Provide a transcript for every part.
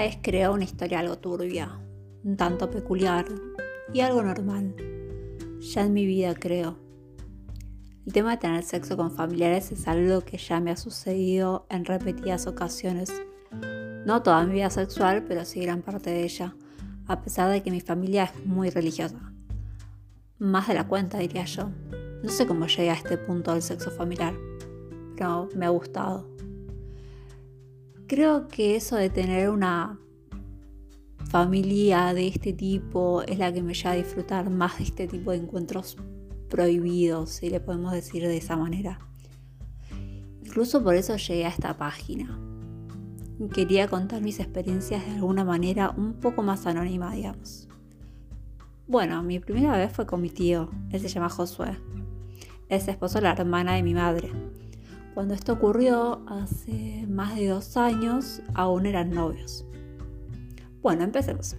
vez creó una historia algo turbia, un tanto peculiar y algo normal. Ya en mi vida creo. El tema de tener sexo con familiares es algo que ya me ha sucedido en repetidas ocasiones. No toda mi vida sexual, pero sí gran parte de ella, a pesar de que mi familia es muy religiosa. Más de la cuenta, diría yo. No sé cómo llegué a este punto del sexo familiar, pero me ha gustado. Creo que eso de tener una familia de este tipo es la que me lleva a disfrutar más de este tipo de encuentros prohibidos, si le podemos decir de esa manera. Incluso por eso llegué a esta página. Quería contar mis experiencias de alguna manera un poco más anónima, digamos. Bueno, mi primera vez fue con mi tío, él se llama Josué. Es esposo de la hermana de mi madre. Cuando esto ocurrió hace más de dos años, aún eran novios. Bueno, empecemos.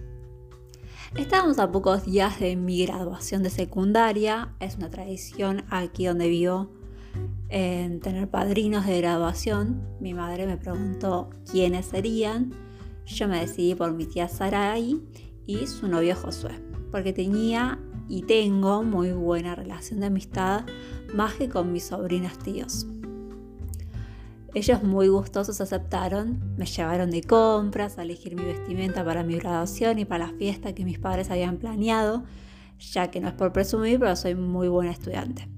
Estábamos a pocos días de mi graduación de secundaria. Es una tradición aquí donde vivo en tener padrinos de graduación. Mi madre me preguntó quiénes serían. Yo me decidí por mi tía Sarai y su novio Josué, porque tenía y tengo muy buena relación de amistad más que con mis sobrinos tíos. Ellos muy gustosos aceptaron, me llevaron de compras a elegir mi vestimenta para mi graduación y para la fiesta que mis padres habían planeado, ya que no es por presumir, pero soy muy buena estudiante.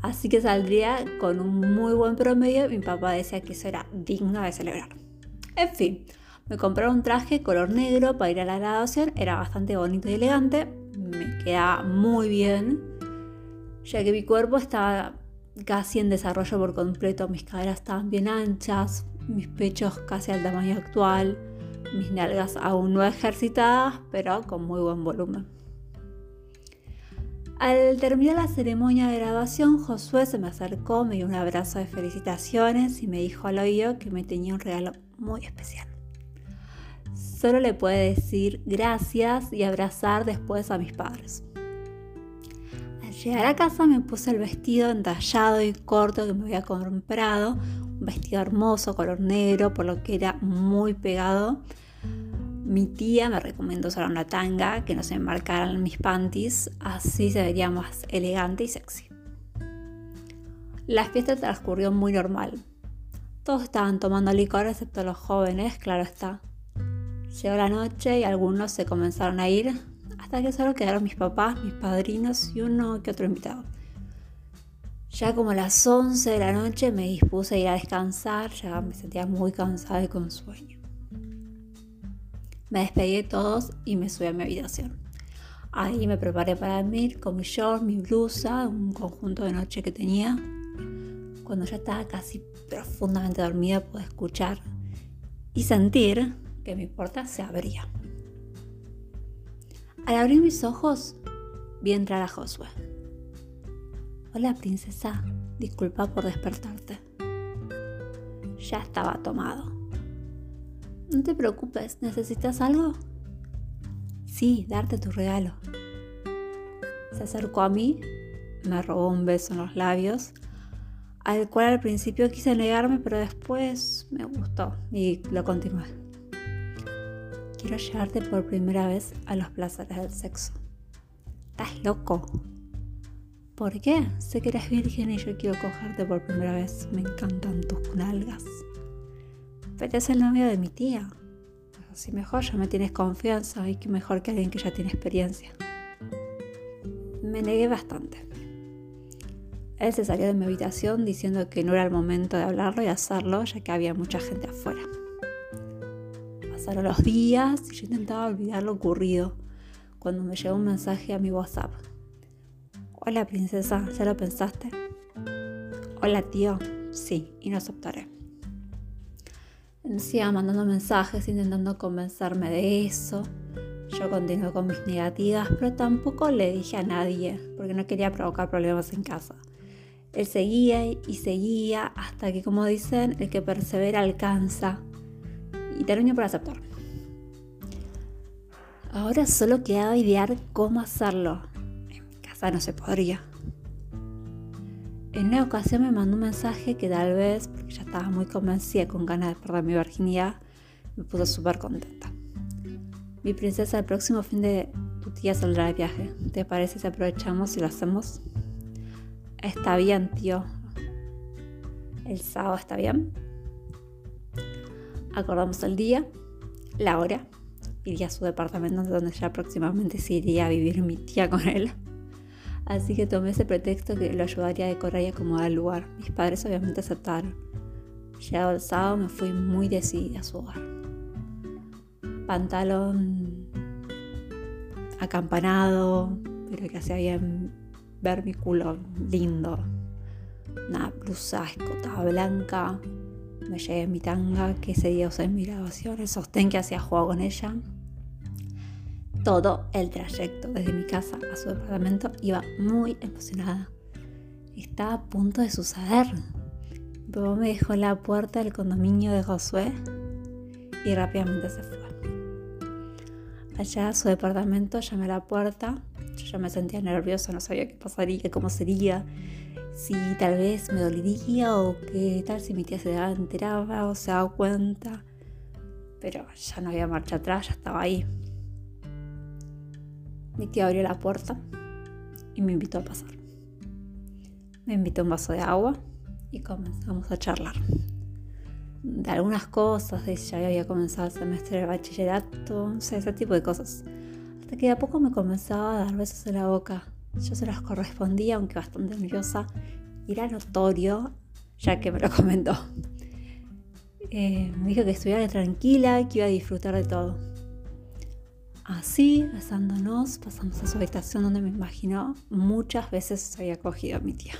Así que saldría con un muy buen promedio mi papá decía que eso era digno de celebrar. En fin, me compré un traje color negro para ir a la graduación, era bastante bonito y elegante, me quedaba muy bien, ya que mi cuerpo estaba casi en desarrollo por completo, mis caderas estaban bien anchas, mis pechos casi al tamaño actual, mis nalgas aún no ejercitadas, pero con muy buen volumen. Al terminar la ceremonia de graduación, Josué se me acercó, me dio un abrazo de felicitaciones y me dijo al oído que me tenía un regalo muy especial. Solo le puede decir gracias y abrazar después a mis padres llegar a casa me puse el vestido entallado y corto que me había comprado, un vestido hermoso, color negro, por lo que era muy pegado. Mi tía me recomendó usar una tanga que no se me marcaran mis panties, así se vería más elegante y sexy. La fiesta transcurrió muy normal. Todos estaban tomando licor excepto los jóvenes, claro está. Llegó la noche y algunos se comenzaron a ir, que solo quedaron mis papás, mis padrinos y uno que otro invitado. Ya como a las 11 de la noche me dispuse a ir a descansar, ya me sentía muy cansada y con sueño. Me despedí de todos y me subí a mi habitación. Ahí me preparé para dormir con mi short, mi blusa, un conjunto de noche que tenía. Cuando ya estaba casi profundamente dormida pude escuchar y sentir que mi puerta se abría. Al abrir mis ojos, vi entrar a Josué. Hola, princesa. Disculpa por despertarte. Ya estaba tomado. No te preocupes, ¿necesitas algo? Sí, darte tu regalo. Se acercó a mí, me robó un beso en los labios, al cual al principio quise negarme, pero después me gustó y lo continué quiero llevarte por primera vez a los placeres del sexo. ¿Estás loco? ¿Por qué? Sé que eres virgen y yo quiero cogerte por primera vez. Me encantan tus nalgas. Pero es el novio de mi tía. Así mejor ya me tienes confianza y que mejor que alguien que ya tiene experiencia. Me negué bastante. Él se salió de mi habitación diciendo que no era el momento de hablarlo y hacerlo, ya que había mucha gente afuera. Pasaron los días y yo intentaba olvidar lo ocurrido cuando me llegó un mensaje a mi WhatsApp. Hola princesa, ¿ya lo pensaste? Hola tío, sí, y no aceptaré. Decía mandando mensajes intentando convencerme de eso. Yo continué con mis negativas, pero tampoco le dije a nadie porque no quería provocar problemas en casa. Él seguía y seguía hasta que, como dicen, el que persevera alcanza y terminé por aceptar. Ahora solo quedaba idear cómo hacerlo. En mi casa no se podría. En una ocasión me mandó un mensaje que tal vez, porque ya estaba muy convencida con ganas de perder mi virginidad, Me puse súper contenta. Mi princesa, el próximo fin de tu tía saldrá de viaje. ¿Te parece si aprovechamos y lo hacemos? Está bien, tío. El sábado está bien. Acordamos el día, la hora. Iría a su departamento donde ya próximamente se iría a vivir mi tía con él. Así que tomé ese pretexto que lo ayudaría a decorar y acomodar el lugar. Mis padres obviamente aceptaron. Llegado el sábado me fui muy decidida a su hogar. Pantalón acampanado, pero que hacía bien ver mi culo lindo. Una blusa escotada blanca. Me llevé mi tanga que ese día usé en mi grabación. El sostén que hacía juego con ella todo el trayecto desde mi casa a su departamento iba muy emocionada. Estaba a punto de suceder. Luego me dejó la puerta del condominio de Josué y rápidamente se fue. Allá a su departamento llamé a la puerta. Yo ya me sentía nerviosa, no sabía qué pasaría, cómo sería, si tal vez me dolería o qué tal si mi tía se enteraba o se daba cuenta. Pero ya no había marcha atrás, ya estaba ahí. Mi tía abrió la puerta y me invitó a pasar. Me invitó un vaso de agua y comenzamos a charlar. De algunas cosas, de ya había comenzado el semestre de bachillerato, ese tipo de cosas. Hasta que de a poco me comenzaba a dar besos en la boca. Yo se los correspondía, aunque bastante nerviosa. Y era notorio, ya que me lo comentó. Eh, me dijo que estuviera tranquila, que iba a disfrutar de todo. Así, besándonos, pasamos a su habitación donde me imaginó muchas veces se había cogido a mi tía.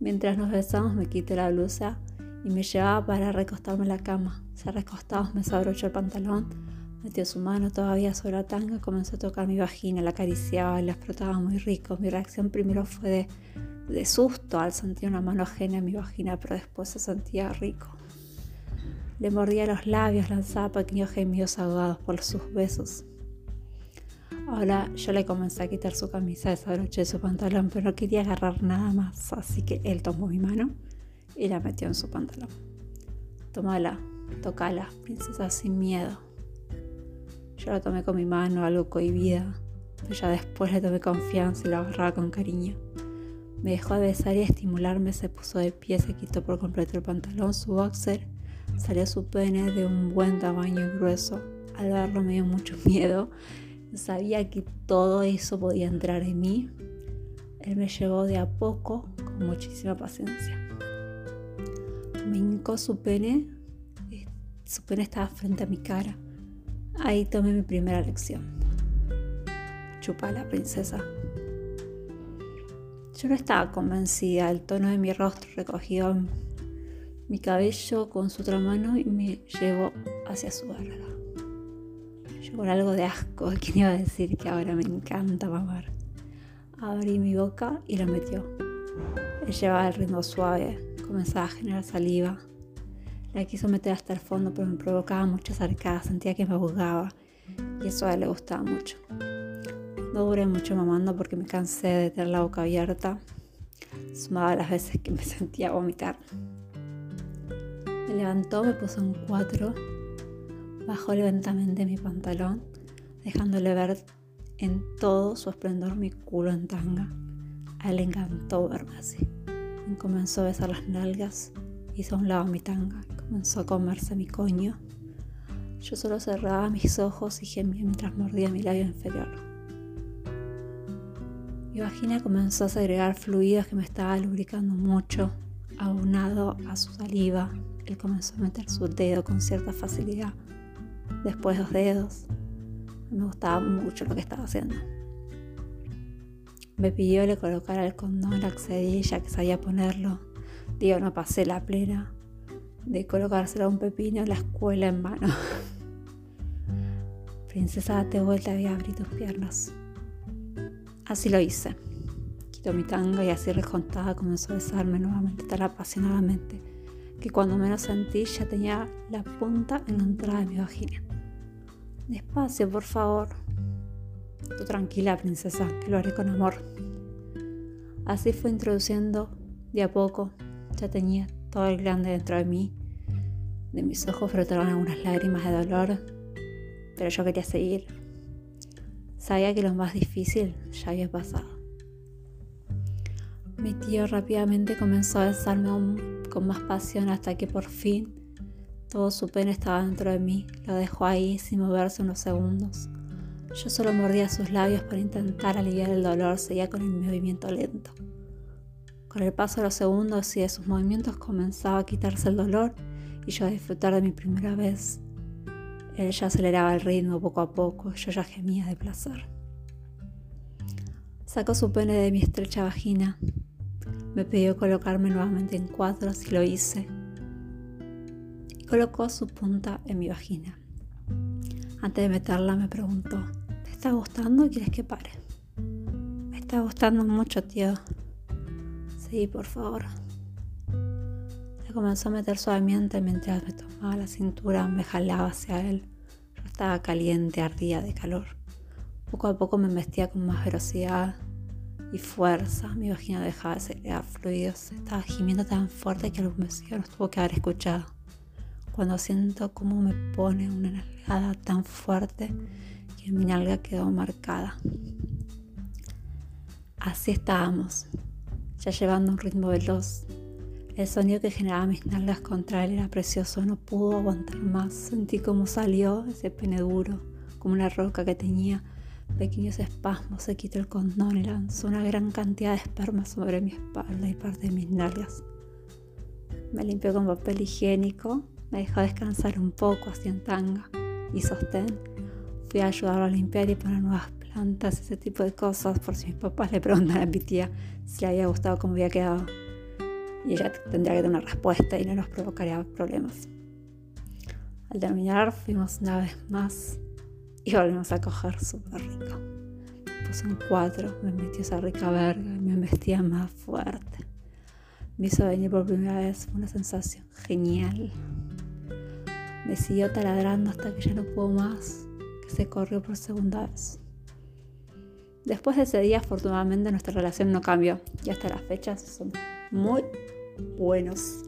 Mientras nos besamos me quité la blusa y me llevaba para recostarme en la cama. Se recostaba, me desabrochó el pantalón, metió su mano todavía sobre la tanga, comenzó a tocar mi vagina, la acariciaba y la frotaba muy rico. Mi reacción primero fue de, de susto al sentir una mano ajena en mi vagina, pero después se sentía rico. Le mordía los labios, lanzaba pequeños gemidos ahogados por sus besos. Ahora yo le comencé a quitar su camisa, desabroché su pantalón, pero no quería agarrar nada más, así que él tomó mi mano y la metió en su pantalón. Tómala, tocala, princesa, sin miedo. Yo la tomé con mi mano, algo cohibida, pero ya después le tomé confianza y la agarraba con cariño. Me dejó de besar y estimularme, se puso de pie, se quitó por completo el pantalón, su boxer Salió su pene de un buen tamaño y grueso. Al verlo me dio mucho miedo. Sabía que todo eso podía entrar en mí. Él me llevó de a poco con muchísima paciencia. Me hincó su pene. Su pene estaba frente a mi cara. Ahí tomé mi primera lección. Chupa la princesa. Yo no estaba convencida. El tono de mi rostro recogido mi cabello con su otra mano y me llevó hacia su barra. Yo con algo de asco, ¿quién iba a decir que ahora me encanta mamar? Abrí mi boca y la metió. Él llevaba el ritmo suave, comenzaba a generar saliva. La quiso meter hasta el fondo, pero me provocaba muchas arcadas, sentía que me ahogaba y eso a él le gustaba mucho. No duré mucho mamando porque me cansé de tener la boca abierta, sumaba las veces que me sentía vomitar. Me levantó, me puso en cuatro, bajó lentamente mi pantalón, dejándole ver en todo su esplendor mi culo en tanga. A él le encantó verme así. Me comenzó a besar las nalgas, hizo a un lado mi tanga, comenzó a comerse mi coño. Yo solo cerraba mis ojos y gemía mientras mordía mi labio inferior. Mi vagina comenzó a segregar fluidos que me estaba lubricando mucho, aunado a su saliva, él comenzó a meter su dedo con cierta facilidad. Después dos dedos. Me gustaba mucho lo que estaba haciendo. Me pidió le colocara el condón, accedí ya que sabía ponerlo. Digo, no pasé la plena de colocárselo a un pepino la escuela en mano. Princesa, date vuelta y abrí tus piernas. Así lo hice. Quitó mi tanga y así recontada comenzó a besarme nuevamente tan apasionadamente que cuando menos sentí ya tenía la punta en la entrada de mi vagina. Despacio, por favor. Tú tranquila, princesa, que lo haré con amor. Así fue introduciendo de a poco. Ya tenía todo el grande dentro de mí. De mis ojos brotaron algunas lágrimas de dolor, pero yo quería seguir. Sabía que lo más difícil ya había pasado. Mi tío rápidamente comenzó a besarme con más pasión hasta que por fin todo su pene estaba dentro de mí. Lo dejó ahí sin moverse unos segundos. Yo solo mordía sus labios para intentar aliviar el dolor, seguía con el movimiento lento. Con el paso de los segundos y de sus movimientos comenzaba a quitarse el dolor y yo a disfrutar de mi primera vez. Él ya aceleraba el ritmo poco a poco, yo ya gemía de placer. Sacó su pene de mi estrecha vagina. Me pidió colocarme nuevamente en cuadros y lo hice. Y colocó su punta en mi vagina. Antes de meterla me preguntó, ¿te está gustando o quieres que pare? Me está gustando mucho, tío. Sí, por favor. Comenzó a meter suavemente mientras me tomaba la cintura, me jalaba hacia él. Yo estaba caliente, ardía de calor. Poco a poco me vestía con más velocidad y fuerza. Mi vagina dejaba de segregar fluidos. Estaba gimiendo tan fuerte que algún vecino nos tuvo que haber escuchado. Cuando siento cómo me pone una nalgada tan fuerte que mi nalga quedó marcada. Así estábamos, ya llevando un ritmo veloz. El sonido que generaba mis nalgas contra él era precioso, no pudo aguantar más. Sentí cómo salió ese pene duro, como una roca que tenía pequeños espasmos. Se quitó el condón y lanzó una gran cantidad de esperma sobre mi espalda y parte de mis nalgas. Me limpió con papel higiénico, me dejó descansar un poco así en tanga y sostén. Fui a ayudarlo a limpiar y poner nuevas ese tipo de cosas, por si mis papás le preguntan a mi tía si le había gustado cómo había quedado. Y ella tendría que dar una respuesta y no nos provocaría problemas. Al terminar fuimos una vez más y volvimos a coger súper rico. Me puse cuatro, me metió esa rica verga y me vestía más fuerte. Me hizo venir por primera vez, una sensación genial. Me siguió taladrando hasta que ya no pudo más, que se corrió por segunda vez. Después de ese día, afortunadamente, nuestra relación no cambió y hasta las fechas son muy buenos.